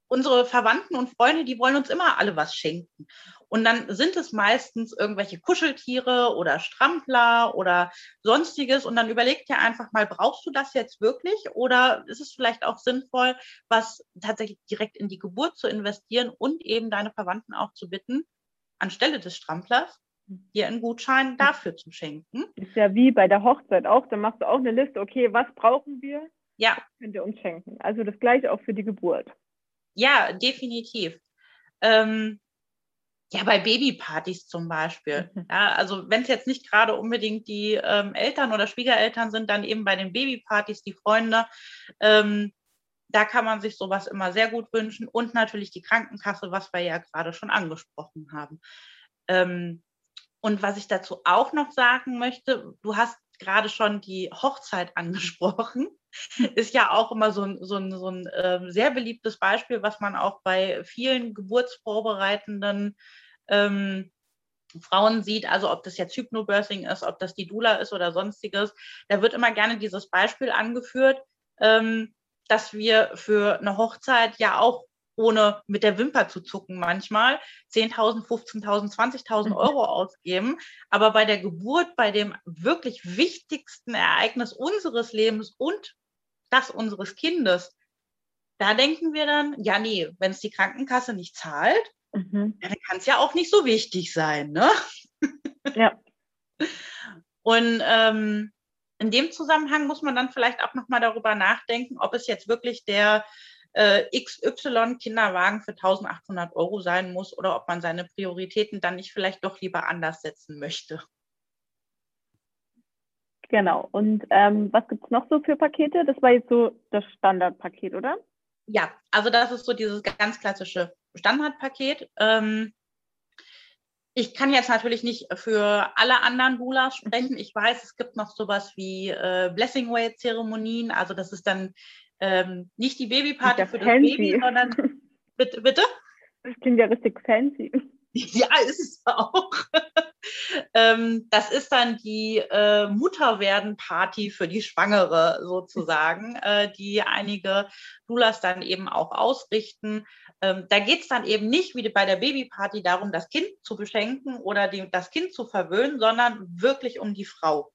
unsere Verwandten und Freunde, die wollen uns immer alle was schenken. Und dann sind es meistens irgendwelche Kuscheltiere oder Strampler oder sonstiges. Und dann überleg dir einfach mal, brauchst du das jetzt wirklich? Oder ist es vielleicht auch sinnvoll, was tatsächlich direkt in die Geburt zu investieren und eben deine Verwandten auch zu bitten, anstelle des Stramplers, dir einen Gutschein dafür zu schenken. Ist ja wie bei der Hochzeit auch. Da machst du auch eine Liste, okay, was brauchen wir? Ja. Könnt ihr uns schenken. Also das gleiche auch für die Geburt. Ja, definitiv. Ähm, ja, bei Babypartys zum Beispiel. Mhm. Ja, also wenn es jetzt nicht gerade unbedingt die ähm, Eltern oder Schwiegereltern sind, dann eben bei den Babypartys die Freunde. Ähm, da kann man sich sowas immer sehr gut wünschen. Und natürlich die Krankenkasse, was wir ja gerade schon angesprochen haben. Ähm, und was ich dazu auch noch sagen möchte, du hast gerade schon die Hochzeit angesprochen. Ist ja auch immer so ein, so ein, so ein äh, sehr beliebtes Beispiel, was man auch bei vielen geburtsvorbereitenden ähm, Frauen sieht, also ob das jetzt Hypnobirthing ist, ob das die Dula ist oder sonstiges, da wird immer gerne dieses Beispiel angeführt, ähm, dass wir für eine Hochzeit ja auch ohne mit der Wimper zu zucken manchmal 10.000, 15.000, 20.000 Euro ausgeben. Aber bei der Geburt, bei dem wirklich wichtigsten Ereignis unseres Lebens und das unseres Kindes, da denken wir dann, ja, nee, wenn es die Krankenkasse nicht zahlt, mhm. dann kann es ja auch nicht so wichtig sein, ne? Ja. Und ähm, in dem Zusammenhang muss man dann vielleicht auch nochmal darüber nachdenken, ob es jetzt wirklich der äh, XY Kinderwagen für 1800 Euro sein muss oder ob man seine Prioritäten dann nicht vielleicht doch lieber anders setzen möchte. Genau. Und ähm, was gibt es noch so für Pakete? Das war jetzt so das Standardpaket, oder? Ja, also das ist so dieses ganz klassische Standardpaket. Ähm, ich kann jetzt natürlich nicht für alle anderen Doulas sprechen. Ich weiß, es gibt noch sowas wie äh, Blessing Way Zeremonien. Also das ist dann ähm, nicht die Babyparty für das fancy. Baby, sondern bitte, bitte? Das klingt ja richtig fancy. Ja, ist es auch. Ähm, das ist dann die äh, Mutterwerden-Party für die Schwangere sozusagen, äh, die einige Doulas dann eben auch ausrichten. Ähm, da geht es dann eben nicht wie bei der Babyparty darum, das Kind zu beschenken oder die, das Kind zu verwöhnen, sondern wirklich um die Frau.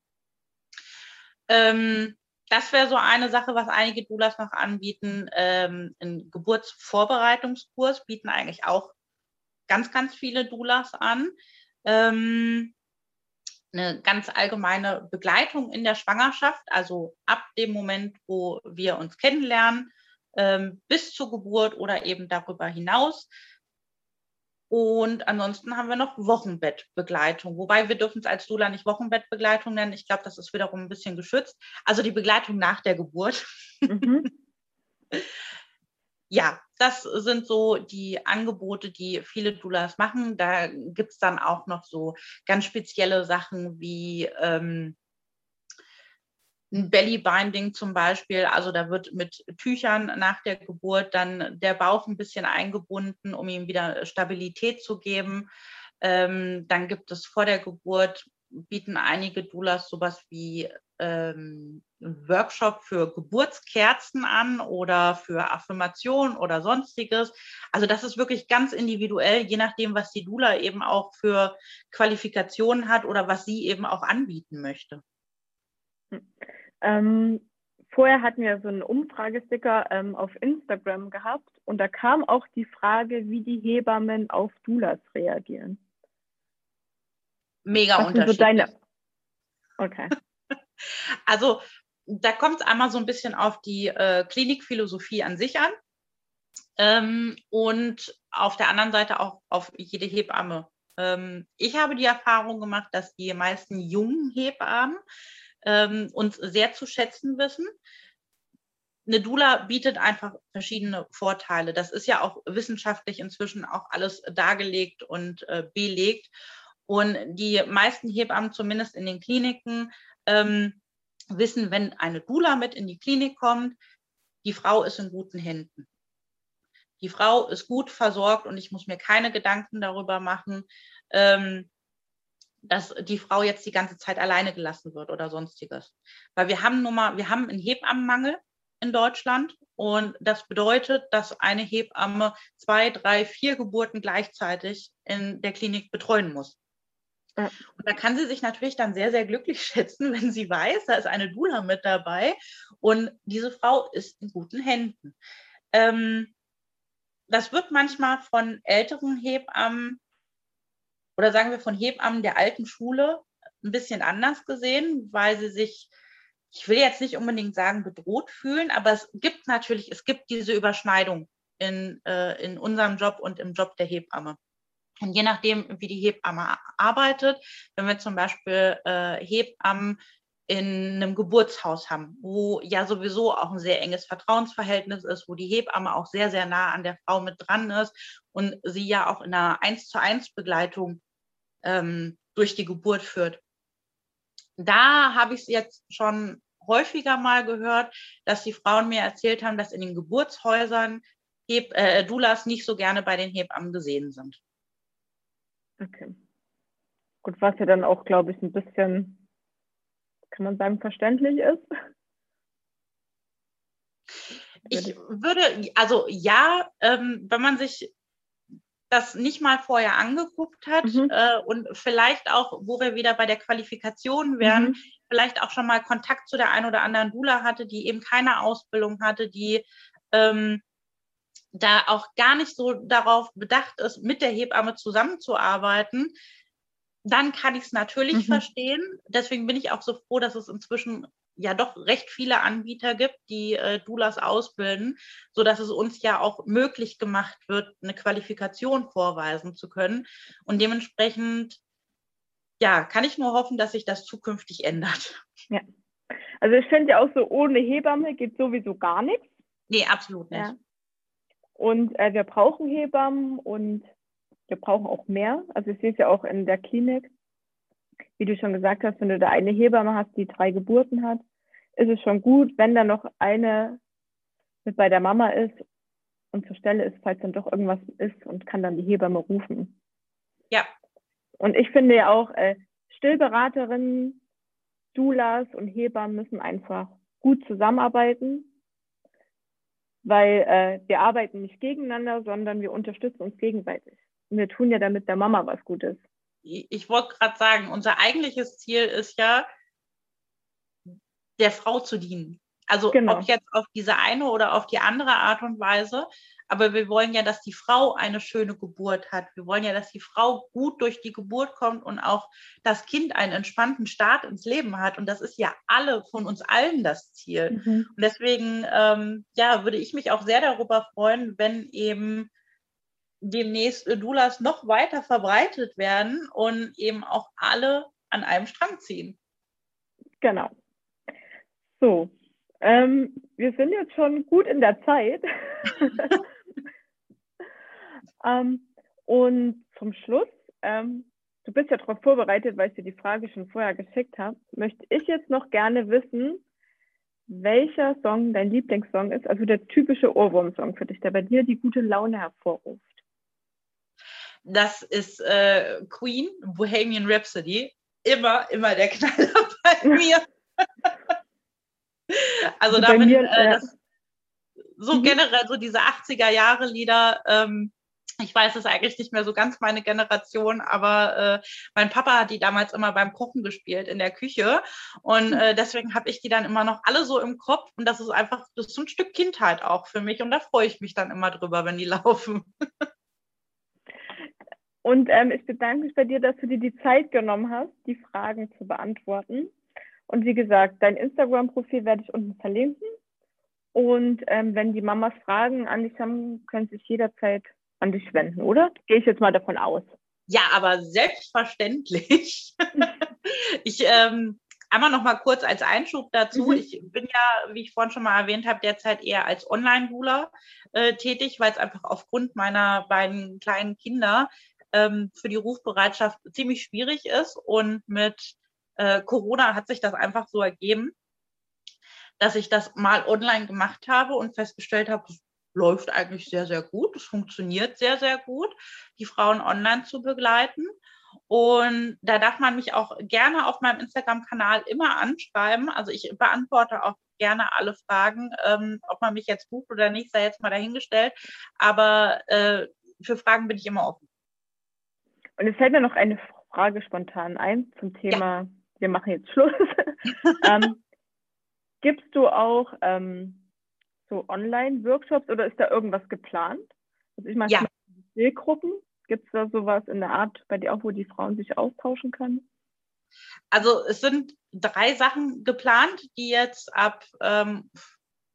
Ähm, das wäre so eine Sache, was einige Doulas noch anbieten. Ähm, ein Geburtsvorbereitungskurs bieten eigentlich auch ganz, ganz viele Doulas an. Ähm, eine ganz allgemeine Begleitung in der Schwangerschaft, also ab dem Moment, wo wir uns kennenlernen, ähm, bis zur Geburt oder eben darüber hinaus. Und ansonsten haben wir noch Wochenbettbegleitung, wobei wir dürfen es als Dula nicht Wochenbettbegleitung nennen. Ich glaube, das ist wiederum ein bisschen geschützt. Also die Begleitung nach der Geburt. Mhm. ja, das sind so die Angebote, die viele Doulas machen. Da gibt es dann auch noch so ganz spezielle Sachen wie ähm, ein Bellybinding zum Beispiel, also da wird mit Tüchern nach der Geburt dann der Bauch ein bisschen eingebunden, um ihm wieder Stabilität zu geben. Ähm, dann gibt es vor der Geburt, bieten einige Doulas sowas wie ähm, Workshop für Geburtskerzen an oder für Affirmation oder sonstiges. Also das ist wirklich ganz individuell, je nachdem, was die Dula eben auch für Qualifikationen hat oder was sie eben auch anbieten möchte. Hm. Ähm, vorher hatten wir so einen Umfragesticker ähm, auf Instagram gehabt und da kam auch die Frage, wie die Hebammen auf Doulas reagieren. Mega Was unterschiedlich. So deine... Okay. Also da kommt es einmal so ein bisschen auf die äh, Klinikphilosophie an sich an. ähm, und auf der anderen Seite auch auf jede Hebamme. Ähm, ich habe die Erfahrung gemacht, dass die meisten jungen Hebammen ähm, uns sehr zu schätzen wissen. Eine Dula bietet einfach verschiedene Vorteile. Das ist ja auch wissenschaftlich inzwischen auch alles dargelegt und äh, belegt. Und die meisten Hebammen, zumindest in den Kliniken, ähm, wissen, wenn eine Dula mit in die Klinik kommt, die Frau ist in guten Händen. Die Frau ist gut versorgt und ich muss mir keine Gedanken darüber machen, ähm, dass die Frau jetzt die ganze Zeit alleine gelassen wird oder sonstiges. Weil wir haben nun mal, wir haben einen Hebammenmangel in Deutschland und das bedeutet, dass eine Hebamme zwei, drei, vier Geburten gleichzeitig in der Klinik betreuen muss. Und da kann sie sich natürlich dann sehr, sehr glücklich schätzen, wenn sie weiß, da ist eine Dula mit dabei und diese Frau ist in guten Händen. Ähm, das wird manchmal von älteren Hebammen oder sagen wir von Hebammen der alten Schule ein bisschen anders gesehen, weil sie sich, ich will jetzt nicht unbedingt sagen, bedroht fühlen, aber es gibt natürlich, es gibt diese Überschneidung in, äh, in unserem Job und im Job der Hebamme. Und je nachdem, wie die Hebamme arbeitet, wenn wir zum Beispiel äh, Hebammen in einem Geburtshaus haben, wo ja sowieso auch ein sehr enges Vertrauensverhältnis ist, wo die Hebamme auch sehr, sehr nah an der Frau mit dran ist und sie ja auch in einer eins zu eins Begleitung ähm, durch die Geburt führt. Da habe ich es jetzt schon häufiger mal gehört, dass die Frauen mir erzählt haben, dass in den Geburtshäusern Heb äh, Doulas nicht so gerne bei den Hebammen gesehen sind. Okay. Gut, was ja dann auch, glaube ich, ein bisschen kann man sagen, verständlich ist? Ich würde, also ja, ähm, wenn man sich das nicht mal vorher angeguckt hat mhm. äh, und vielleicht auch, wo wir wieder bei der Qualifikation wären, mhm. vielleicht auch schon mal Kontakt zu der einen oder anderen Dula hatte, die eben keine Ausbildung hatte, die ähm, da auch gar nicht so darauf bedacht ist, mit der Hebamme zusammenzuarbeiten, dann kann ich es natürlich mhm. verstehen. Deswegen bin ich auch so froh, dass es inzwischen ja doch recht viele Anbieter gibt, die äh, Doulas ausbilden, so dass es uns ja auch möglich gemacht wird, eine Qualifikation vorweisen zu können. Und dementsprechend, ja, kann ich nur hoffen, dass sich das zukünftig ändert. Ja. Also ich finde ja auch so, ohne Hebamme geht sowieso gar nichts. Nee, absolut nicht. Ja. Und äh, wir brauchen Hebammen und wir brauchen auch mehr. Also ich sehe es ja auch in der Klinik. Wie du schon gesagt hast, wenn du da eine Hebamme hast, die drei Geburten hat, ist es schon gut, wenn da noch eine mit bei der Mama ist und zur Stelle ist, falls dann doch irgendwas ist und kann dann die Hebamme rufen. Ja. Und ich finde ja auch, äh, Stillberaterinnen, Doulas und Hebammen müssen einfach gut zusammenarbeiten, weil äh, wir arbeiten nicht gegeneinander, sondern wir unterstützen uns gegenseitig wir tun ja damit der Mama was Gutes. Ich wollte gerade sagen, unser eigentliches Ziel ist ja, der Frau zu dienen. Also genau. ob jetzt auf diese eine oder auf die andere Art und Weise. Aber wir wollen ja, dass die Frau eine schöne Geburt hat. Wir wollen ja, dass die Frau gut durch die Geburt kommt und auch das Kind einen entspannten Start ins Leben hat. Und das ist ja alle von uns allen das Ziel. Mhm. Und deswegen, ähm, ja, würde ich mich auch sehr darüber freuen, wenn eben demnächst Doulas noch weiter verbreitet werden und eben auch alle an einem Strang ziehen. Genau. So, ähm, wir sind jetzt schon gut in der Zeit. ähm, und zum Schluss, ähm, du bist ja darauf vorbereitet, weil ich dir die Frage schon vorher geschickt habe, möchte ich jetzt noch gerne wissen, welcher Song dein Lieblingssong ist, also der typische Ohrwurm-Song für dich, der bei dir die gute Laune hervorruft. Das ist äh, Queen, Bohemian Rhapsody. Immer, immer der Knaller bei mir. also damit, mir, äh, das, so mhm. generell so diese 80er Jahre Lieder, ähm, ich weiß es eigentlich nicht mehr so ganz meine Generation, aber äh, mein Papa hat die damals immer beim Kochen gespielt in der Küche und äh, deswegen habe ich die dann immer noch alle so im Kopf und das ist einfach, das ist so ein Stück Kindheit auch für mich und da freue ich mich dann immer drüber, wenn die laufen. Und ähm, ich bedanke mich bei dir, dass du dir die Zeit genommen hast, die Fragen zu beantworten. Und wie gesagt, dein Instagram-Profil werde ich unten verlinken. Und ähm, wenn die Mamas Fragen an dich haben, können sie sich jederzeit an dich wenden, oder? Gehe ich jetzt mal davon aus. Ja, aber selbstverständlich. ich ähm, einmal noch mal kurz als Einschub dazu. Mhm. Ich bin ja, wie ich vorhin schon mal erwähnt habe, derzeit eher als Online-Ruler äh, tätig, weil es einfach aufgrund meiner beiden kleinen Kinder ähm, für die Rufbereitschaft ziemlich schwierig ist. Und mit äh, Corona hat sich das einfach so ergeben, dass ich das mal online gemacht habe und festgestellt habe, läuft eigentlich sehr, sehr gut. Es funktioniert sehr, sehr gut, die Frauen online zu begleiten. Und da darf man mich auch gerne auf meinem Instagram-Kanal immer anschreiben. Also ich beantworte auch gerne alle Fragen, ähm, ob man mich jetzt bucht oder nicht, sei jetzt mal dahingestellt. Aber äh, für Fragen bin ich immer offen. Und es fällt mir noch eine Frage spontan ein zum Thema, ja. wir machen jetzt Schluss. ähm, gibst du auch ähm, so Online-Workshops oder ist da irgendwas geplant? Also ich meine, ja. Zielgruppen, gibt es da sowas in der Art bei dir auch, wo die Frauen sich austauschen können? Also es sind drei Sachen geplant, die jetzt ab ähm,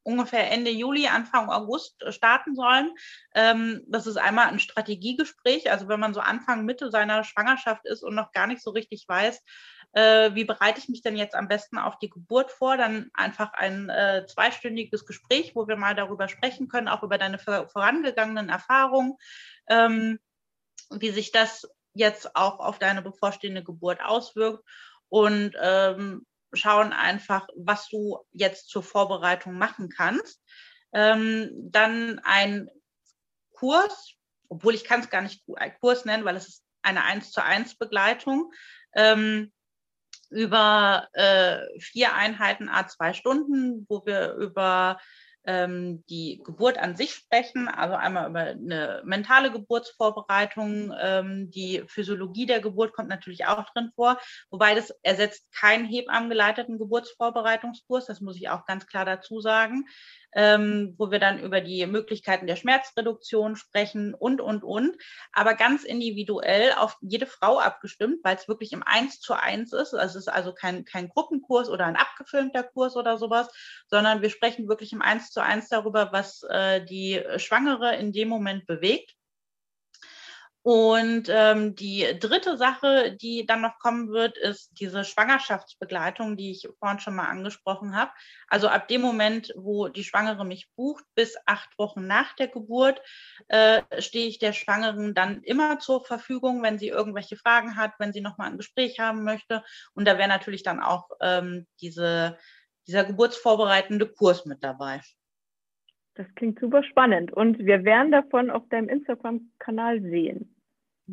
ungefähr Ende Juli, Anfang August starten sollen. Ähm, das ist einmal ein Strategiegespräch, also wenn man so Anfang, Mitte seiner Schwangerschaft ist und noch gar nicht so richtig weiß, äh, wie bereite ich mich denn jetzt am besten auf die Geburt vor, dann einfach ein äh, zweistündiges Gespräch, wo wir mal darüber sprechen können, auch über deine vorangegangenen Erfahrungen, ähm, wie sich das jetzt auch auf deine bevorstehende Geburt auswirkt und ähm, schauen einfach, was du jetzt zur Vorbereitung machen kannst. Ähm, dann ein Kurs, obwohl ich kann es gar nicht Kurs nennen, weil es ist eine 1 zu 1 Begleitung. Ähm, über äh, vier Einheiten a zwei Stunden, wo wir über ähm, die Geburt an sich sprechen, also einmal über eine mentale Geburtsvorbereitung, ähm, die Physiologie der Geburt kommt natürlich auch drin vor, wobei das ersetzt keinen hebammen Geburtsvorbereitungskurs, das muss ich auch ganz klar dazu sagen ähm, wo wir dann über die Möglichkeiten der Schmerzreduktion sprechen und, und, und. Aber ganz individuell auf jede Frau abgestimmt, weil es wirklich im Eins zu eins ist. Also es ist also kein, kein Gruppenkurs oder ein abgefilmter Kurs oder sowas, sondern wir sprechen wirklich im Eins zu eins darüber, was äh, die Schwangere in dem Moment bewegt. Und ähm, die dritte Sache, die dann noch kommen wird, ist diese Schwangerschaftsbegleitung, die ich vorhin schon mal angesprochen habe. Also ab dem Moment, wo die Schwangere mich bucht, bis acht Wochen nach der Geburt, äh, stehe ich der Schwangeren dann immer zur Verfügung, wenn sie irgendwelche Fragen hat, wenn sie nochmal ein Gespräch haben möchte. Und da wäre natürlich dann auch ähm, diese, dieser geburtsvorbereitende Kurs mit dabei. Das klingt super spannend und wir werden davon auf deinem Instagram-Kanal sehen.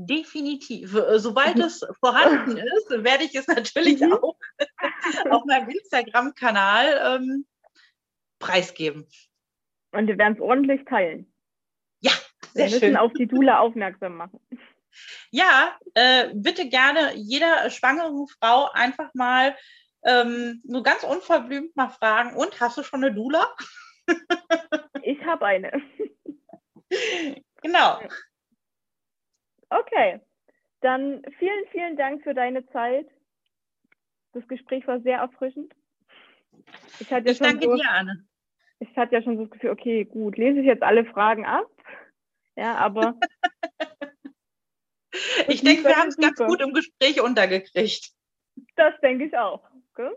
Definitiv. Äh, sobald es vorhanden ist, werde ich es natürlich mhm. auch auf meinem Instagram-Kanal ähm, preisgeben. Und wir werden es ordentlich teilen. Ja, sehr wir müssen schön. auf die Dula aufmerksam machen. Ja, äh, bitte gerne jeder schwangeren Frau einfach mal ähm, nur ganz unverblümt mal fragen, und hast du schon eine Dula? ich habe eine. Genau. Okay, dann vielen, vielen Dank für deine Zeit. Das Gespräch war sehr erfrischend. Ich, hatte ich danke so, dir, Anne. Ich hatte ja schon so das Gefühl, okay, gut, lese ich jetzt alle Fragen ab. Ja, aber. ich denke, wir haben es ganz gut im Gespräch untergekriegt. Das denke ich auch. Okay.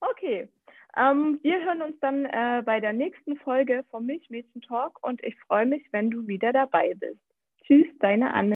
okay. Ähm, wir hören uns dann äh, bei der nächsten Folge vom Milchmädchen Talk und ich freue mich, wenn du wieder dabei bist. Tschüss, deine Anne.